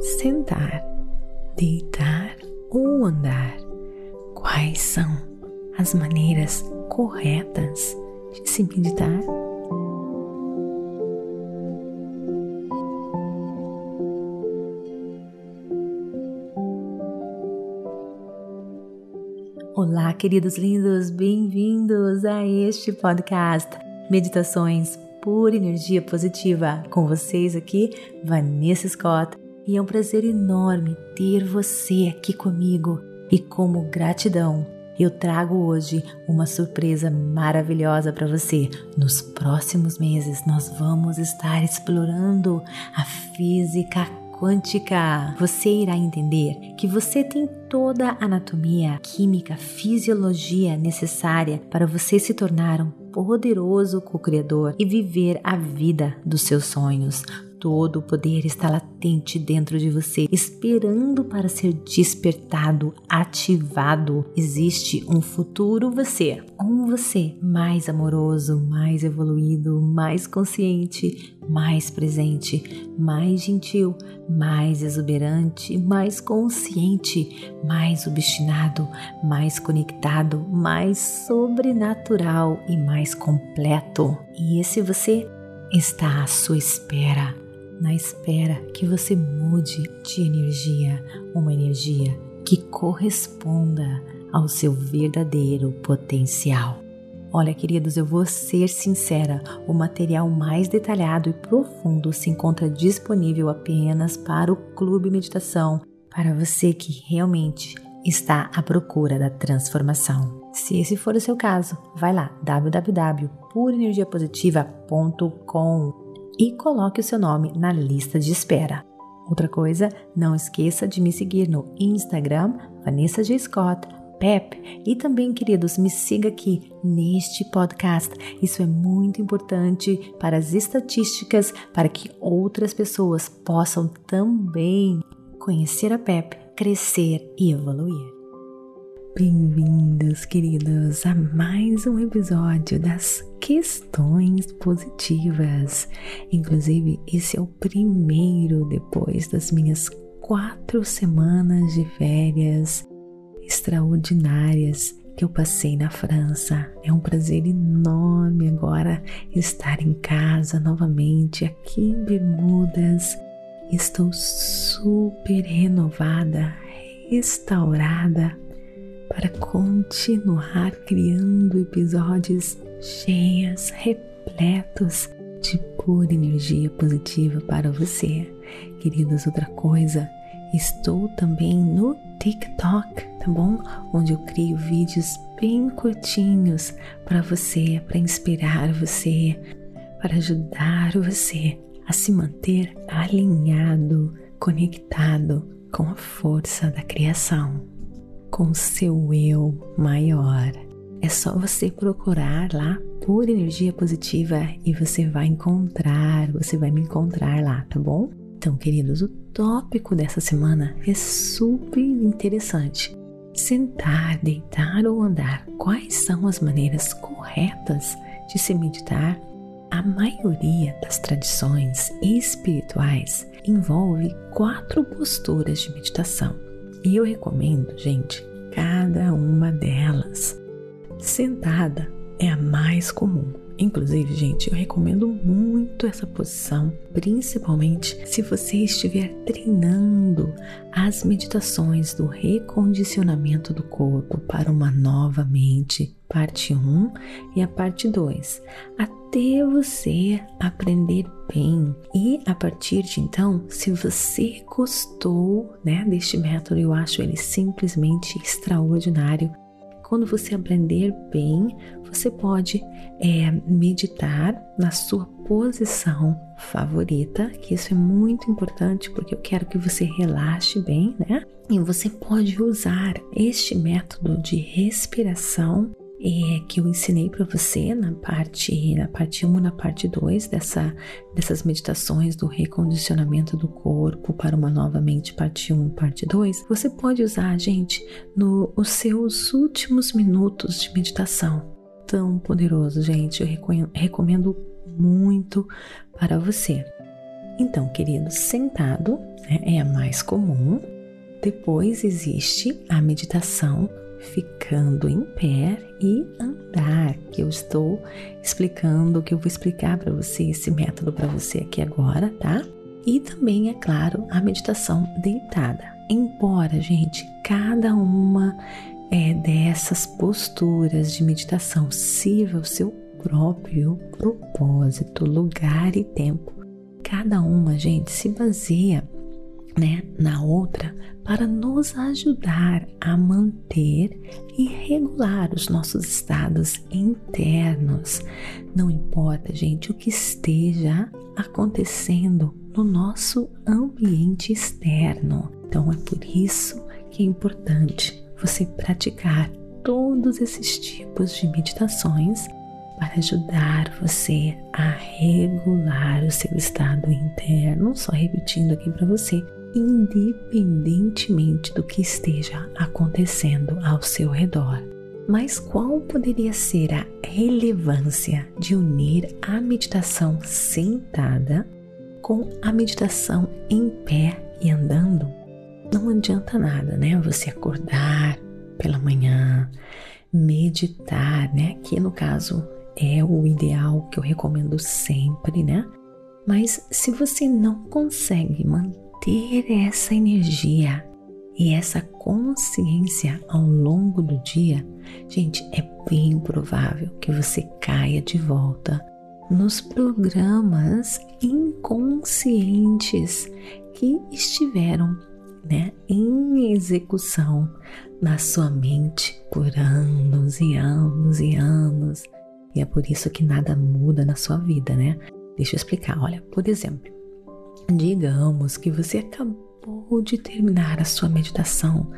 sentar, deitar ou andar. Quais são as maneiras corretas de se meditar? Olá, queridos lindos, bem-vindos a este podcast Meditações por Energia Positiva. Com vocês aqui, Vanessa Scott, e é um prazer enorme ter você aqui comigo. E como gratidão, eu trago hoje uma surpresa maravilhosa para você. Nos próximos meses, nós vamos estar explorando a física quântica. Você irá entender que você tem toda a anatomia, química, fisiologia necessária para você se tornar um poderoso co-criador e viver a vida dos seus sonhos. Todo o poder está latente dentro de você, esperando para ser despertado, ativado. Existe um futuro você, um você mais amoroso, mais evoluído, mais consciente, mais presente, mais gentil, mais exuberante, mais consciente, mais obstinado, mais conectado, mais sobrenatural e mais completo. E esse você está à sua espera na espera que você mude de energia, uma energia que corresponda ao seu verdadeiro potencial. Olha, queridos, eu vou ser sincera: o material mais detalhado e profundo se encontra disponível apenas para o Clube Meditação, para você que realmente está à procura da transformação. Se esse for o seu caso, vai lá www.purenergiapositiva.com e coloque o seu nome na lista de espera. Outra coisa, não esqueça de me seguir no Instagram, Vanessa G. Scott, Pep, e também, queridos, me siga aqui neste podcast. Isso é muito importante para as estatísticas, para que outras pessoas possam também conhecer a Pep, crescer e evoluir. Bem-vindos, queridos, a mais um episódio das questões positivas. Inclusive, esse é o primeiro depois das minhas quatro semanas de férias extraordinárias que eu passei na França. É um prazer enorme agora estar em casa novamente, aqui em Bermudas. Estou super renovada, restaurada para continuar criando episódios cheios, repletos de pura energia positiva para você. Queridos, outra coisa, estou também no TikTok, tá bom? Onde eu crio vídeos bem curtinhos para você, para inspirar você, para ajudar você a se manter alinhado, conectado com a força da criação com seu eu maior. É só você procurar lá por energia positiva e você vai encontrar, você vai me encontrar lá, tá bom? Então, queridos, o tópico dessa semana é super interessante. Sentar, deitar ou andar, quais são as maneiras corretas de se meditar? A maioria das tradições espirituais envolve quatro posturas de meditação e eu recomendo, gente, cada uma delas. Sentada é a mais comum. Inclusive, gente, eu recomendo muito essa posição, principalmente se você estiver treinando as meditações do recondicionamento do corpo para uma nova mente, parte 1 e a parte 2, até você aprender bem. E a partir de então, se você gostou, né, deste método, eu acho ele simplesmente extraordinário quando você aprender bem, você pode é, meditar na sua posição favorita, que isso é muito importante porque eu quero que você relaxe bem, né? E você pode usar este método de respiração é, que eu ensinei para você na parte na parte 1 na parte 2 dessa, dessas meditações do recondicionamento do corpo para uma nova mente, parte 1 parte 2, você pode usar, gente, nos seus últimos minutos de meditação. Tão poderoso, gente, eu recomendo muito para você. Então, querido, sentado né, é a mais comum. Depois existe a meditação ficando em pé e andar, que eu estou explicando, que eu vou explicar para você esse método para você aqui agora, tá? E também, é claro, a meditação deitada. Embora, gente, cada uma é, dessas posturas de meditação sirva o seu próprio propósito, lugar e tempo. Cada uma, gente, se baseia né, na outra para nos ajudar a manter e regular os nossos estados internos. Não importa, gente, o que esteja acontecendo no nosso ambiente externo. Então é por isso que é importante você praticar todos esses tipos de meditações para ajudar você a regular o seu estado interno, só repetindo aqui para você, independentemente do que esteja acontecendo ao seu redor. Mas qual poderia ser a relevância de unir a meditação sentada com a meditação em pé e andando? Não adianta nada, né? Você acordar pela manhã, meditar, né? Que no caso é o ideal que eu recomendo sempre, né? Mas se você não consegue manter ter essa energia e essa consciência ao longo do dia, gente, é bem provável que você caia de volta nos programas inconscientes que estiveram né, em execução na sua mente por anos e anos e anos. E é por isso que nada muda na sua vida, né? Deixa eu explicar. Olha, por exemplo, Digamos que você acabou de terminar a sua meditação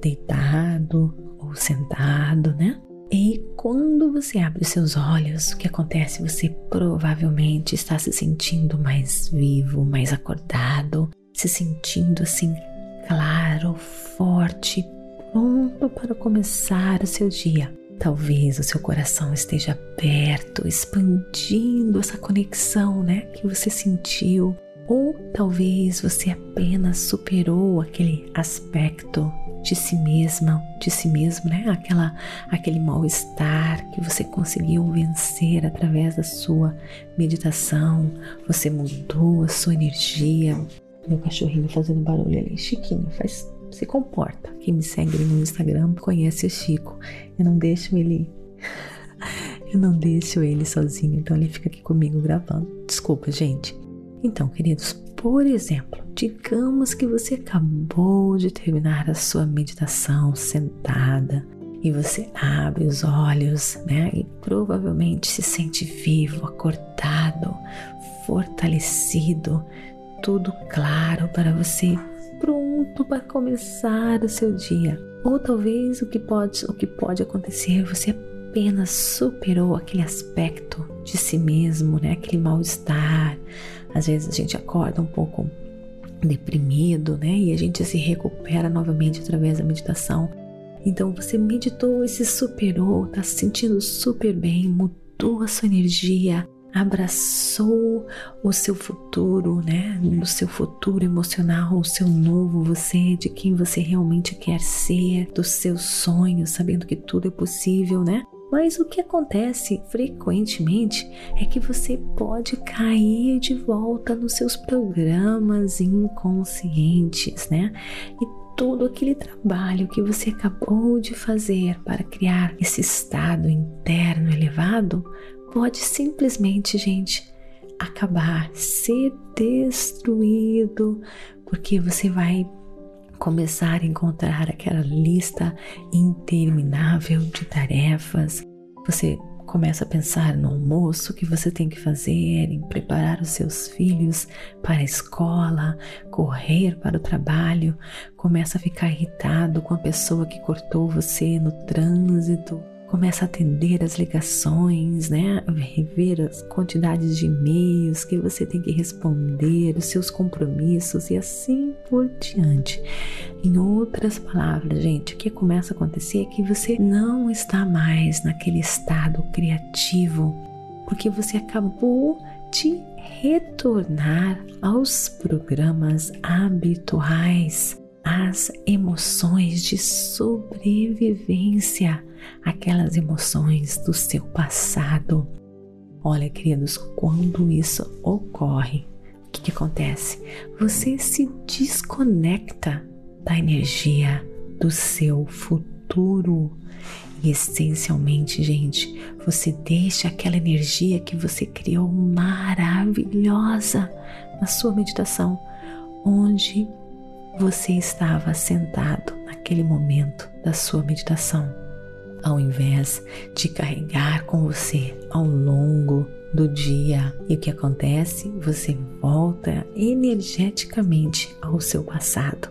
deitado ou sentado, né? E quando você abre os seus olhos, o que acontece? Você provavelmente está se sentindo mais vivo, mais acordado, se sentindo assim claro, forte, pronto para começar o seu dia. Talvez o seu coração esteja aberto, expandindo essa conexão, né, que você sentiu ou talvez você apenas superou aquele aspecto de si mesma, de si mesmo, né? Aquela, aquele mal-estar que você conseguiu vencer através da sua meditação. Você mudou a sua energia. Meu cachorrinho fazendo barulho ali, Chiquinho, faz, se comporta. Quem me segue no Instagram conhece o Chico. Eu não deixo ele eu não deixo ele sozinho, então ele fica aqui comigo gravando. Desculpa, gente. Então, queridos, por exemplo, digamos que você acabou de terminar a sua meditação sentada e você abre os olhos, né? E provavelmente se sente vivo, acordado, fortalecido, tudo claro para você, pronto para começar o seu dia. Ou talvez o que pode, o que pode acontecer, você apenas superou aquele aspecto de si mesmo, né? Aquele mal-estar, às vezes a gente acorda um pouco deprimido, né? E a gente se recupera novamente através da meditação. Então você meditou e se superou, tá se sentindo super bem, mudou a sua energia, abraçou o seu futuro, né? O seu futuro emocional, o seu novo você, de quem você realmente quer ser, dos seus sonhos, sabendo que tudo é possível, né? Mas o que acontece frequentemente é que você pode cair de volta nos seus programas inconscientes, né? E todo aquele trabalho que você acabou de fazer para criar esse estado interno elevado pode simplesmente, gente, acabar, ser destruído, porque você vai começar a encontrar aquela lista interminável de tarefas. Você começa a pensar no almoço que você tem que fazer, em preparar os seus filhos para a escola, correr para o trabalho, começa a ficar irritado com a pessoa que cortou você no trânsito começa a atender as ligações, né? Rever as quantidades de e-mails que você tem que responder, os seus compromissos e assim por diante. Em outras palavras, gente, o que começa a acontecer é que você não está mais naquele estado criativo, porque você acabou de retornar aos programas habituais, às emoções de sobrevivência, aquelas emoções do seu passado. Olha, queridos, quando isso ocorre, o que, que acontece? Você se desconecta da energia do seu futuro. E essencialmente, gente, você deixa aquela energia que você criou maravilhosa na sua meditação, onde você estava sentado naquele momento da sua meditação, ao invés de carregar com você ao longo do dia. E o que acontece? Você volta energeticamente ao seu passado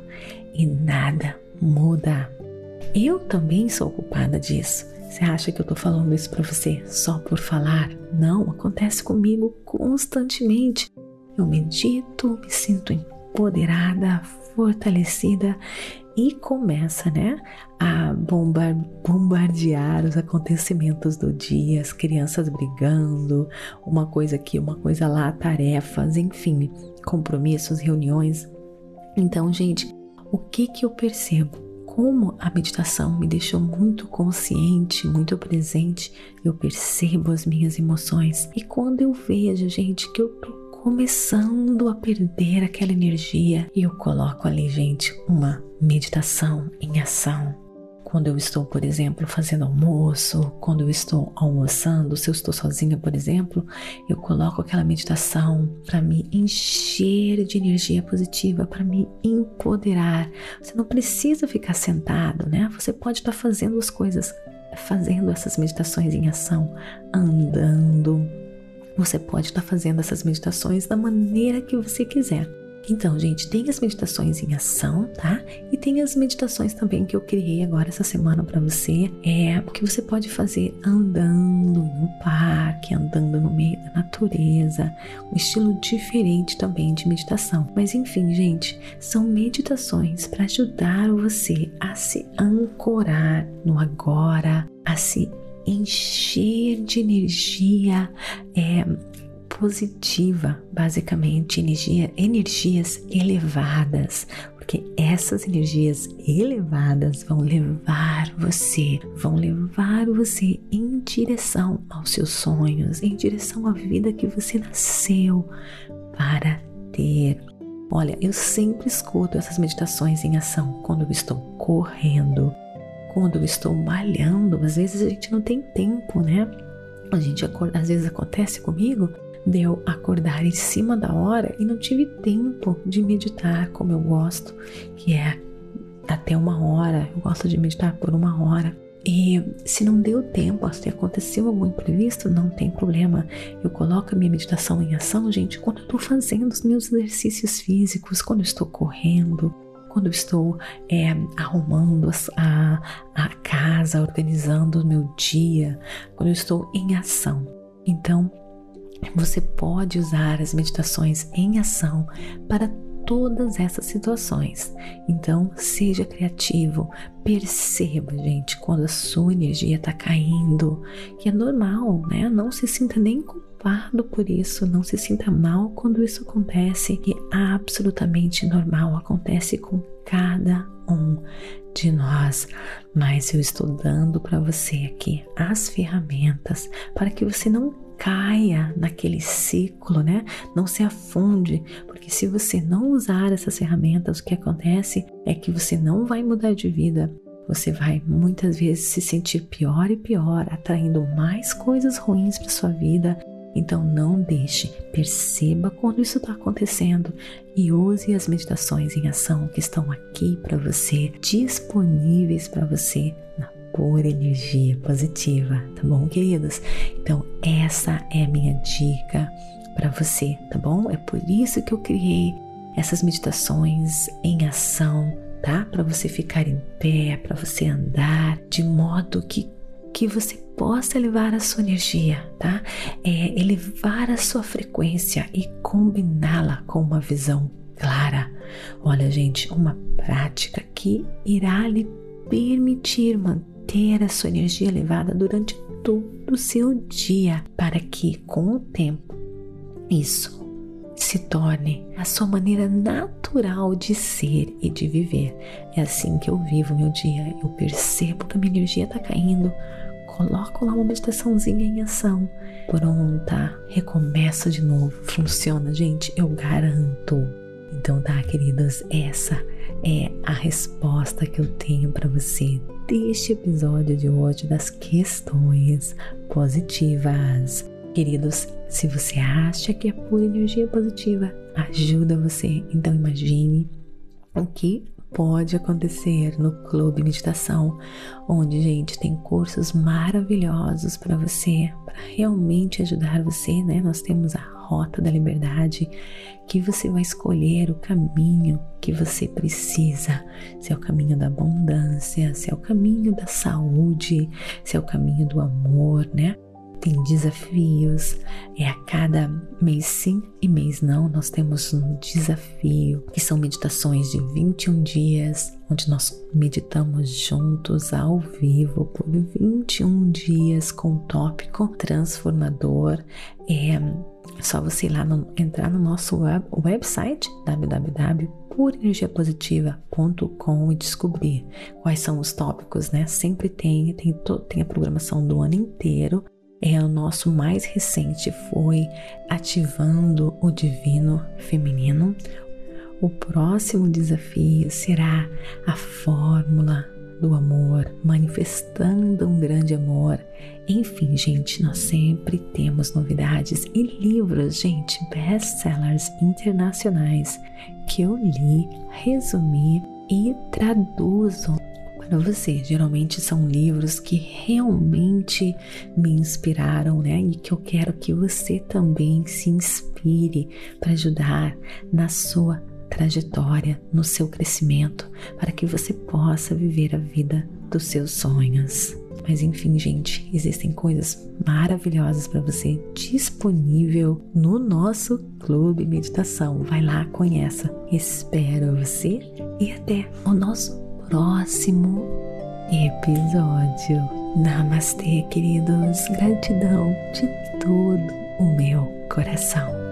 e nada muda. Eu também sou culpada disso. Você acha que eu tô falando isso para você só por falar? Não, acontece comigo constantemente. Eu medito, me sinto empoderada, fortalecida e começa, né, a bombardear os acontecimentos do dia, as crianças brigando, uma coisa aqui, uma coisa lá, tarefas, enfim, compromissos, reuniões. Então, gente, o que que eu percebo? Como a meditação me deixou muito consciente, muito presente, eu percebo as minhas emoções. E quando eu vejo, gente, que eu tô começando a perder aquela energia, e eu coloco ali, gente, uma meditação em ação quando eu estou, por exemplo, fazendo almoço, quando eu estou almoçando, se eu estou sozinha, por exemplo, eu coloco aquela meditação para me encher de energia positiva, para me empoderar. Você não precisa ficar sentado, né? Você pode estar fazendo as coisas, fazendo essas meditações em ação, andando. Você pode estar fazendo essas meditações da maneira que você quiser. Então, gente, tem as meditações em ação, tá? E tem as meditações também que eu criei agora essa semana para você, é que você pode fazer andando um parque, andando no meio da natureza, um estilo diferente também de meditação. Mas enfim, gente, são meditações para ajudar você a se ancorar no agora, a se encher de energia, é, positiva, basicamente, energia, energias elevadas, porque essas energias elevadas vão levar você, vão levar você em direção aos seus sonhos, em direção à vida que você nasceu para ter. Olha, eu sempre escuto essas meditações em ação quando eu estou correndo, quando eu estou malhando. Às vezes a gente não tem tempo, né? A gente às vezes acontece comigo de eu acordar em cima da hora e não tive tempo de meditar como eu gosto, que é até uma hora. Eu gosto de meditar por uma hora. E se não deu tempo, se aconteceu algum imprevisto, não tem problema. Eu coloco a minha meditação em ação, gente, quando eu estou fazendo os meus exercícios físicos, quando eu estou correndo, quando eu estou é, arrumando a, a casa, organizando o meu dia, quando eu estou em ação. Então, você pode usar as meditações em ação para todas essas situações. Então, seja criativo, perceba, gente, quando a sua energia está caindo, que é normal, né? Não se sinta nem culpado por isso, não se sinta mal quando isso acontece, que é absolutamente normal, acontece com cada um de nós, mas eu estou dando para você aqui as ferramentas para que você não caia naquele ciclo, né? Não se afunde, porque se você não usar essas ferramentas, o que acontece é que você não vai mudar de vida. Você vai muitas vezes se sentir pior e pior, atraindo mais coisas ruins para sua vida. Então não deixe, perceba quando isso está acontecendo e use as meditações em ação que estão aqui para você, disponíveis para você na pura energia positiva, tá bom, queridos? Então, essa é a minha dica para você, tá bom? É por isso que eu criei essas meditações em ação, tá? Para você ficar em pé, para você andar de modo que que você possa elevar a sua energia, tá? É elevar a sua frequência e combiná-la com uma visão clara. Olha, gente, uma prática que irá lhe permitir manter manter a sua energia elevada durante todo o seu dia, para que com o tempo isso se torne a sua maneira natural de ser e de viver. É assim que eu vivo meu dia. Eu percebo que a minha energia está caindo, coloco lá uma meditaçãozinha em ação. Pronta, recomeça de novo. Funciona, gente, eu garanto. Então tá, queridos, essa é a resposta que eu tenho para você deste episódio de hoje das questões positivas. Queridos, se você acha que a pura energia positiva ajuda você, então imagine o que pode acontecer no Clube Meditação, onde, gente, tem cursos maravilhosos para você, para realmente ajudar você, né? Nós temos a Rota da Liberdade, que você vai escolher o caminho que você precisa, se é o caminho da abundância, se é o caminho da saúde, se é o caminho do amor, né? Tem desafios. É a cada mês sim e mês não, nós temos um desafio, que são meditações de 21 dias, onde nós meditamos juntos ao vivo por 21 dias com um tópico transformador. É só você ir lá no, entrar no nosso web, website www.purenergiapositiva.com e descobrir quais são os tópicos, né? Sempre tem, tem, tem a programação do ano inteiro é o nosso mais recente, foi Ativando o Divino Feminino. O próximo desafio será a fórmula do amor, manifestando um grande amor. Enfim, gente, nós sempre temos novidades e livros, gente, best-sellers internacionais que eu li, resumi e traduzo para você. Geralmente são livros que realmente me inspiraram, né? E que eu quero que você também se inspire para ajudar na sua trajetória, no seu crescimento, para que você possa viver a vida dos seus sonhos. Mas enfim, gente, existem coisas maravilhosas para você disponível no nosso Clube Meditação. Vai lá, conheça. Espero você e até o nosso próximo episódio. Namastê, queridos. Gratidão de todo o meu coração.